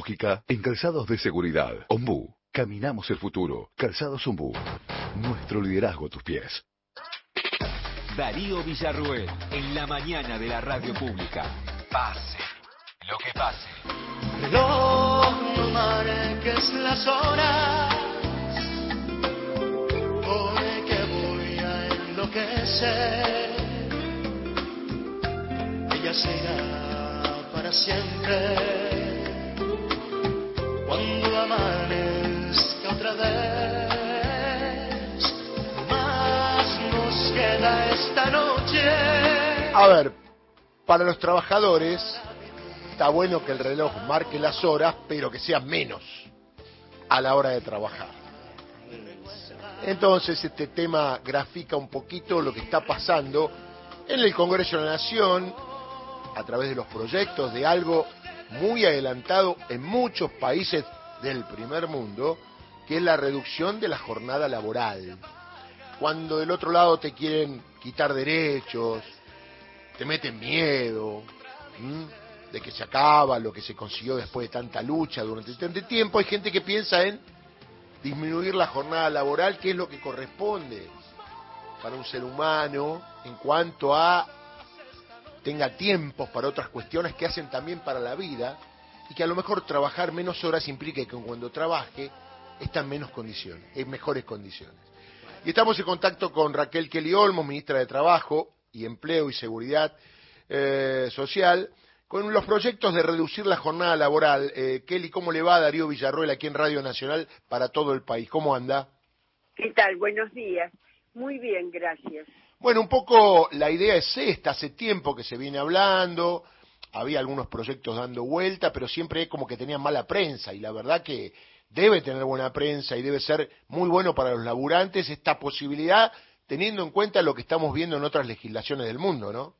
tecnológica en calzados de seguridad. Ombú. Caminamos el futuro. Calzados Ombú. Nuestro liderazgo a tus pies. Darío Villarruel, en la mañana de la radio pública. Pase lo que pase. Reloj, no marques las horas, porque voy a enloquecer. Ella será para siempre A ver, para los trabajadores está bueno que el reloj marque las horas, pero que sea menos a la hora de trabajar. Entonces este tema grafica un poquito lo que está pasando en el Congreso de la Nación a través de los proyectos de algo muy adelantado en muchos países del primer mundo, que es la reducción de la jornada laboral. Cuando del otro lado te quieren quitar derechos, te meten miedo de que se acaba lo que se consiguió después de tanta lucha durante tanto tiempo, hay gente que piensa en disminuir la jornada laboral, que es lo que corresponde para un ser humano en cuanto a tenga tiempos para otras cuestiones que hacen también para la vida y que a lo mejor trabajar menos horas implica que cuando trabaje está en menos condiciones, en mejores condiciones. Y estamos en contacto con Raquel Kelly Olmos, ministra de Trabajo y Empleo y Seguridad eh, Social, con los proyectos de reducir la jornada laboral. Eh, Kelly, ¿cómo le va a Darío Villarroel aquí en Radio Nacional para todo el país? ¿Cómo anda? ¿Qué tal? Buenos días. Muy bien, gracias. Bueno, un poco la idea es esta, hace tiempo que se viene hablando, había algunos proyectos dando vuelta, pero siempre como que tenían mala prensa y la verdad que debe tener buena prensa y debe ser muy bueno para los laburantes esta posibilidad, teniendo en cuenta lo que estamos viendo en otras legislaciones del mundo, ¿no?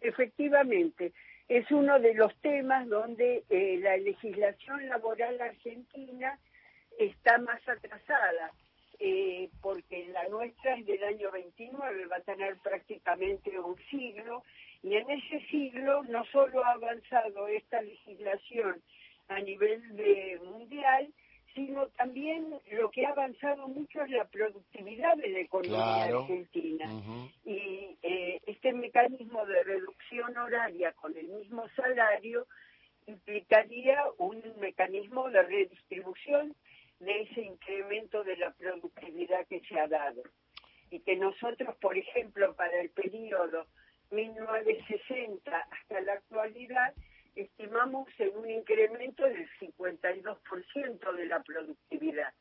Efectivamente, es uno de los temas donde eh, la legislación laboral argentina está más atrasada, eh, porque la nuestra es del año 29, va a tener prácticamente un siglo, y en ese siglo no solo ha avanzado esta legislación a nivel de mundial, sino también lo que ha avanzado mucho es la productividad de la economía Claro. argentina. Y eh, este mecanismo de reducción horaria con el mismo salario implicaría un mecanismo de redistribución de ese incremento de la productividad que se ha dado. Y que nosotros, por ejemplo, para el periodo 1960 hasta la actualidad, estimamos en un incremento del 52% de la productividad.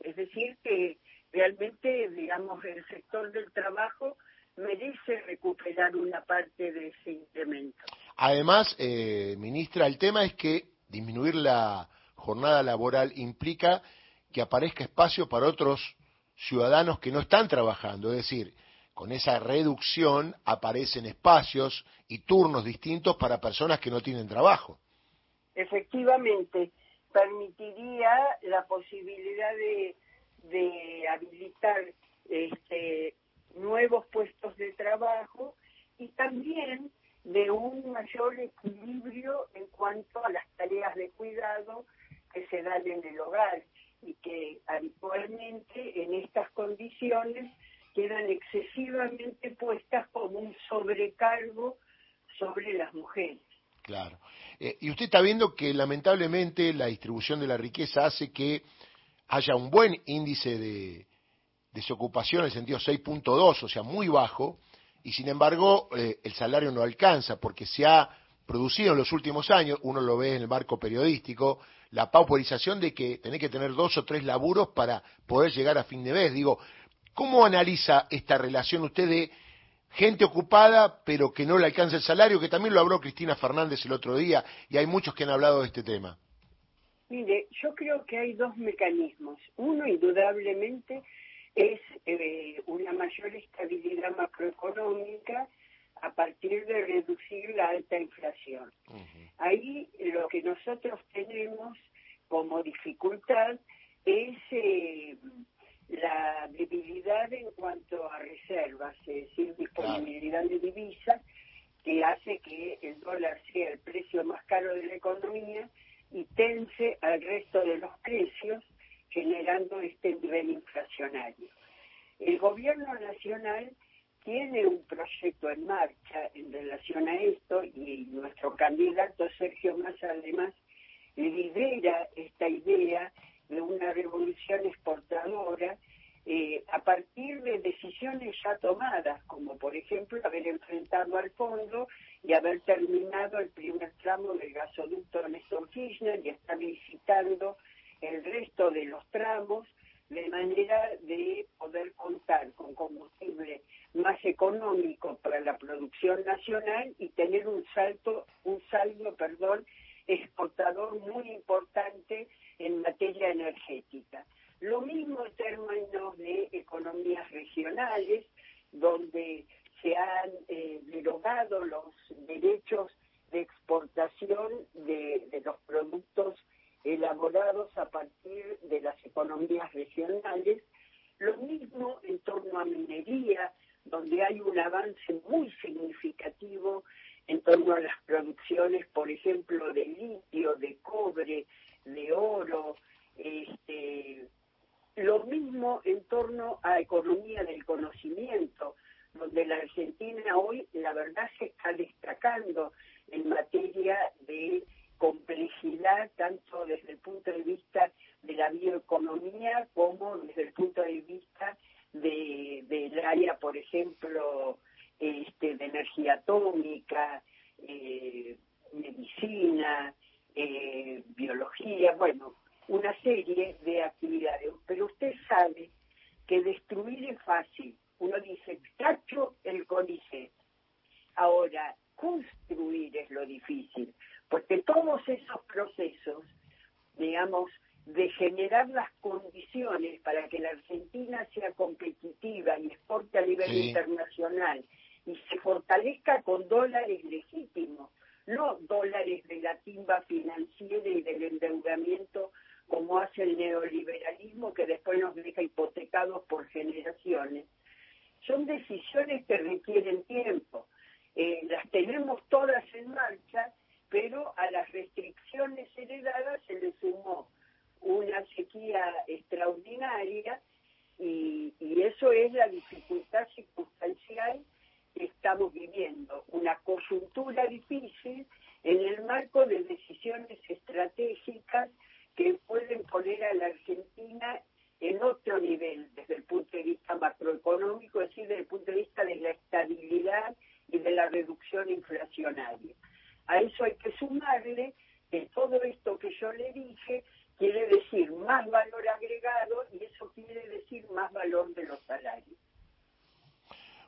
Es decir, que realmente, digamos, el sector del trabajo merece recuperar una parte de ese incremento. Además, eh, ministra, el tema es que disminuir la jornada laboral implica que aparezca espacio para otros ciudadanos que no están trabajando, es decir, con esa reducción aparecen espacios y turnos distintos para personas que no tienen trabajo. Efectivamente, permitiría la posibilidad de, habilitar este, nuevos puestos de trabajo y también de un mayor equilibrio en cuanto a las tareas de cuidado que se dan en el hogar y que habitualmente en estas condiciones quedan excesivamente puestas como un sobrecargo sobre las mujeres. Claro. Eh, y usted está viendo que lamentablemente la distribución de la riqueza hace que haya un buen índice de desocupación en el sentido 6.2, o sea, muy bajo, y sin embargo eh, el salario no alcanza porque se ha producido en los últimos años, uno lo ve en el marco periodístico, la pauperización de que tenés que tener dos o tres laburos para poder llegar a fin de mes. Digo, ¿cómo analiza esta relación usted de gente ocupada pero que no le alcanza el salario? Que también lo habló Cristina Fernández el otro día y hay muchos que han hablado de este tema. Mire, yo creo que hay dos mecanismos. Uno, indudablemente, es eh, una mayor estabilidad macroeconómica a partir de reducir la alta inflación. Ahí lo que nosotros tenemos como dificultad es eh, la debilidad en cuanto a reservas, es decir, disponibilidad de divisas, que hace que el dólar sea el precio más caro de la economía y tense al resto de los precios, generando este nivel inflacionario. El gobierno nacional tiene un proyecto en marcha en relación a esto y nuestro candidato Sergio Massa además lidera esta idea de una revolución exportadora eh, a partir de decisiones ya tomadas, como por ejemplo haber enfrentado al y haber terminado el primer tramo del gasoducto Néstor Kirchner y estar licitando el resto de los tramos de manera de poder contar con combustible más económico para la producción nacional y tener un salto, un saldo, perdón, exportador muy importante en materia energética. Lo mismo en términos de economías regionales, donde se han eh, derogado los derechos de exportación de, los productos elaborados a partir de las economías regionales. Lo mismo en torno a minería, donde hay un avance muy significativo en torno a las producciones, por ejemplo, de litio, de cobre, de oro, este, lo mismo en torno a economía del conocimiento, la Argentina hoy, la verdad, se está destacando en materia de complejidad, tanto desde el punto de vista de la bioeconomía como desde el punto de vista de, del área, por ejemplo, este, de energía atómica, eh, medicina, eh, biología, bueno, una serie de actividades. Pero usted sabe que destruir es fácil. Uno dice, tacho el CONICET. Ahora, construir es lo difícil, porque todos esos procesos, digamos, de generar las condiciones para que la Argentina sea competitiva y exporte a nivel internacional y se fortalezca con dólares legítimos, no dólares de la timba financiera y del endeudamiento como hace el neoliberalismo que después nos deja hipotecados por generaciones. Son decisiones que requieren tiempo. Eh, las tenemos todas en marcha, pero a las restricciones heredadas se le sumó una sequía extraordinaria y, y eso es la dificultad circunstancial que estamos viviendo, una coyuntura difícil en el marco de decisiones estratégicas que pueden poner a la Argentina en otro nivel desde el punto de vista macroeconómico, es decir, desde el punto de vista de la estabilidad y de la reducción inflacionaria. A eso hay que sumarle que todo esto que yo le dije quiere decir más valor agregado y eso quiere decir más valor de los salarios.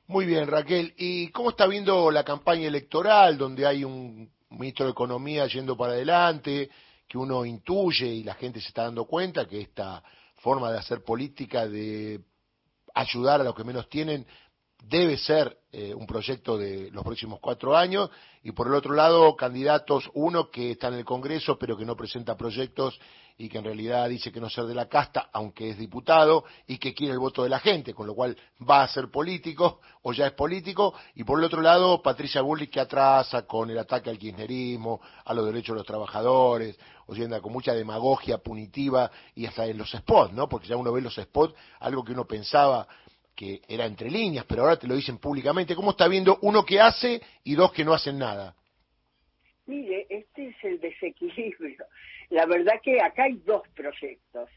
Muy bien, Raquel. ¿Y cómo está viendo la campaña electoral donde hay un ministro de Economía yendo para adelante, que uno intuye y la gente se está dando cuenta que esta forma de hacer política, de ayudar a los que menos tienen, debe ser eh, un proyecto de los próximos cuatro años. Y por el otro lado candidatos uno que está en el Congreso pero que no presenta proyectos y que en realidad dice que no ser de la casta aunque es diputado y que quiere el voto de la gente con lo cual va a ser político o ya es político. Y por el otro lado Patricia Bullrich que atrasa con el ataque al kirchnerismo a los derechos de los trabajadores o sea con mucha demagogia punitiva y hasta en los spots no porque ya uno ve los spots algo que uno pensaba que era entre líneas, pero ahora te lo dicen públicamente. ¿Cómo está viendo uno que hace y dos que no hacen nada? Mire, este es el desequilibrio. La verdad que acá hay dos proyectos.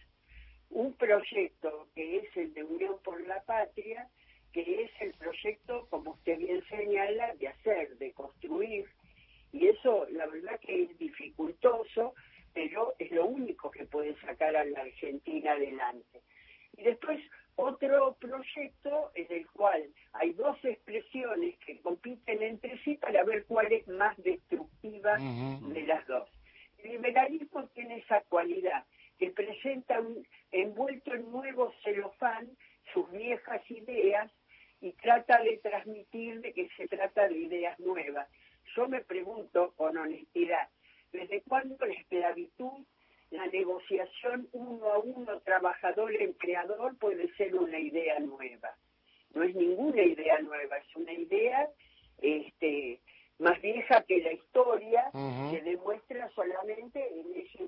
Un proyecto que es el de Unión por la Patria, que es el proyecto, como usted bien señala, de hacer, de construir. Y eso, la verdad que es dificultoso, pero es lo único que puede sacar a la Argentina adelante. Y después otro proyecto en el cual hay dos expresiones que compiten entre sí para ver cuál es más destructiva de las dos. El liberalismo tiene esa cualidad, que presenta un, envuelto en nuevo celofán sus viejas ideas y trata de transmitir de que se trata de ideas nuevas. Yo me pregunto con honestidad, ¿desde cuándo la esclavitud la negociación uno a uno trabajador-empleador puede ser una idea nueva. No es ninguna idea nueva, es una idea este, más vieja que la historia, que demuestra solamente en ese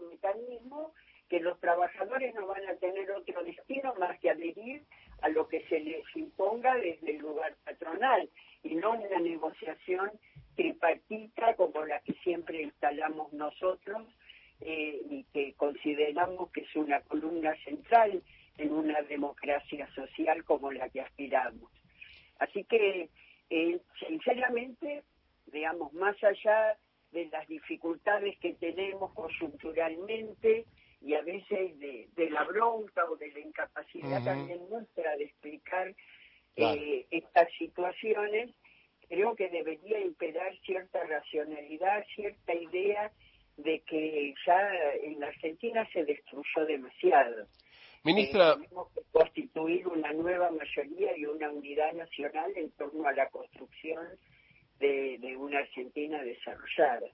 mismo que los trabajadores no van a tener otro destino más que adherir a lo que se les imponga desde el lugar patronal y no una negociación tripartita como la que siempre instalamos nosotros eh, consideramos que es una columna central en una democracia social como la que aspiramos. Así que, eh, sinceramente, digamos, más allá de las dificultades que tenemos coyunturalmente y a veces de, la bronca o de la incapacidad también nuestra de explicar eh, estas situaciones, creo que debería imperar cierta racionalidad, cierta idea de que ya en la Argentina se destruyó demasiado. Ministra. Eh, tenemos que constituir una nueva mayoría y una unidad nacional en torno a la construcción de una Argentina desarrollada.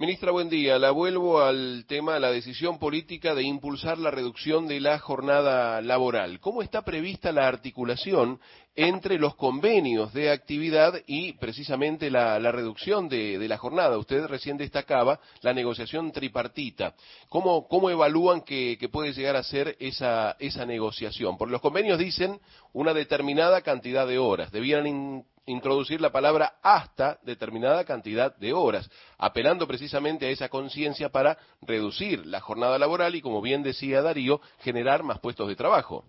Ministra, buen día. La vuelvo al tema, la decisión política de impulsar la reducción de la jornada laboral. ¿Cómo está prevista la articulación entre los convenios de actividad y precisamente la, reducción de, la jornada? Usted recién destacaba la negociación tripartita. ¿Cómo, cómo evalúan que, puede llegar a ser esa, esa negociación? Porque los convenios dicen una determinada cantidad de horas. Debieran introducir la palabra hasta determinada cantidad de horas, apelando precisamente a esa conciencia para reducir la jornada laboral y, como bien decía Darío, generar más puestos de trabajo.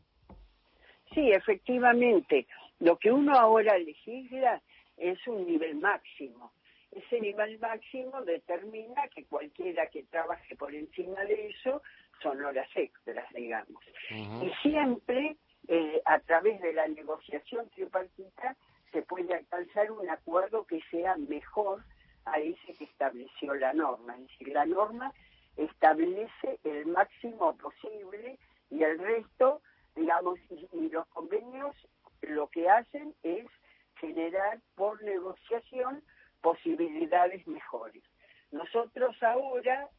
Sí, efectivamente. Lo que uno ahora legisla es un nivel máximo. Ese nivel máximo determina que cualquiera que trabaje por encima de eso son horas extras, digamos. Y siempre, eh, a través de la negociación tripartita, se puede alcanzar un acuerdo que sea mejor a ese que estableció la norma. Es decir, la norma establece el máximo posible y el resto, digamos, y, los convenios lo que hacen es generar por negociación posibilidades mejores. Nosotros ahora,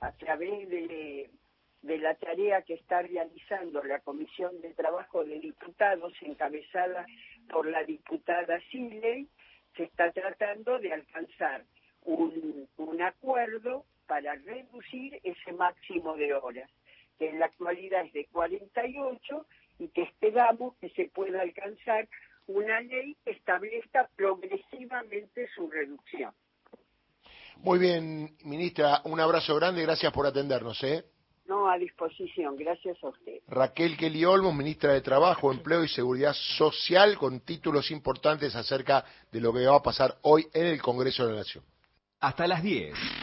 a través de la tarea que está realizando la Comisión de Trabajo de Diputados, encabezada por la diputada Siley, se está tratando de alcanzar un, un acuerdo para reducir ese máximo de horas, que en la actualidad es de 48 y que esperamos que se pueda alcanzar una ley que establezca progresivamente su reducción. Muy bien, ministra, un abrazo grande, gracias por atendernos. ¿eh? No, a disposición. Gracias a usted. Raquel Kelly Olmos, ministra de Trabajo, Empleo y Seguridad Social, con títulos importantes acerca de lo que va a pasar hoy en el Congreso de la Nación. Hasta las 10.